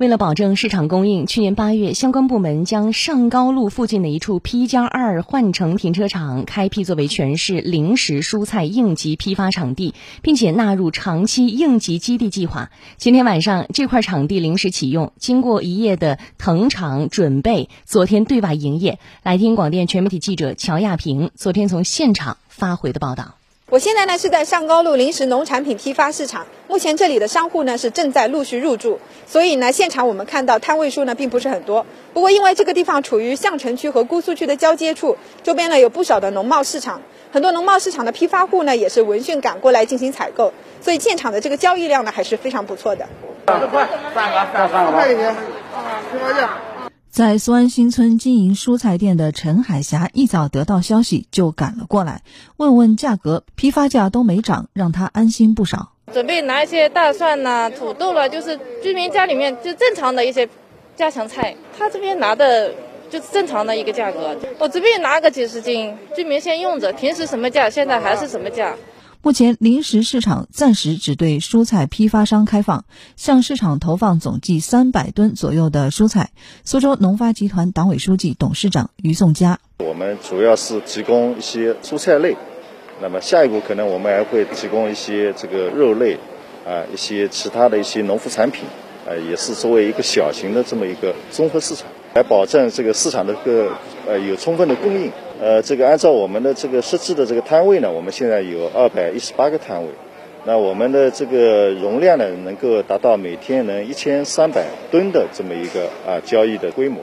为了保证市场供应，去年八月，相关部门将上高路附近的一处 P 加二换乘停车场开辟作为全市零食蔬菜应急批发场地，并且纳入长期应急基地计划。今天晚上，这块场地临时启用，经过一夜的腾场准备，昨天对外营业。来听广电全媒体记者乔亚平昨天从现场发回的报道。我现在呢是在上高路临时农产品批发市场，目前这里的商户呢是正在陆续入驻，所以呢现场我们看到摊位数呢并不是很多。不过因为这个地方处于相城区和姑苏区的交接处，周边呢有不少的农贸市场，很多农贸市场的批发户呢也是闻讯赶过来进行采购，所以现场的这个交易量呢还是非常不错的。三个，三个，三个，快一点，批发价。在苏安新村经营蔬菜店的陈海霞一早得到消息就赶了过来，问问价格，批发价都没涨，让他安心不少。准备拿一些大蒜呐、土豆了，就是居民家里面就正常的一些家常菜。他这边拿的就是正常的一个价格，我这边拿个几十斤，居民先用着，平时什么价，现在还是什么价。目前临时市场暂时只对蔬菜批发商开放，向市场投放总计三百吨左右的蔬菜。苏州农发集团党委书记、董事长于颂佳：我们主要是提供一些蔬菜类，那么下一步可能我们还会提供一些这个肉类，啊，一些其他的一些农副产品，呃，也是作为一个小型的这么一个综合市场，来保证这个市场的个呃有充分的供应。呃，这个按照我们的这个设置的这个摊位呢，我们现在有二百一十八个摊位，那我们的这个容量呢，能够达到每天能一千三百吨的这么一个啊交易的规模。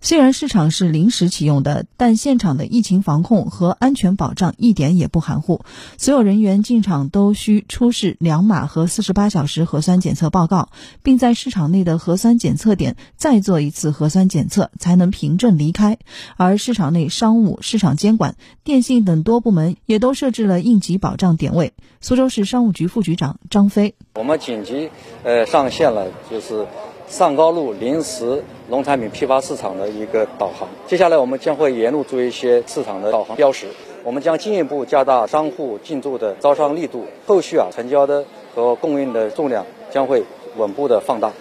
虽然市场是临时启用的，但现场的疫情防控和安全保障一点也不含糊。所有人员进场都需出示两码和四十八小时核酸检测报告，并在市场内的核酸检测点再做一次核酸检测，才能凭证离开。而市场内商务、市场监管、电信等多部门也都设置了应急保障点位。苏州市商务局副局长张飞：我们紧急呃上线了，就是上高路临时。农产品批发市场的一个导航，接下来我们将会沿路做一些市场的导航标识。我们将进一步加大商户进驻的招商力度，后续啊成交的和供应的重量将会稳步的放大。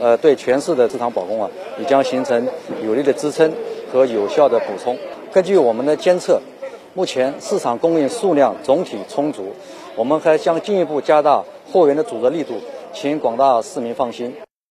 呃，对全市的市场保供啊，也将形成有力的支撑和有效的补充。根据我们的监测，目前市场供应数量总体充足，我们还将进一步加大货源的组织力度，请广大市民放心。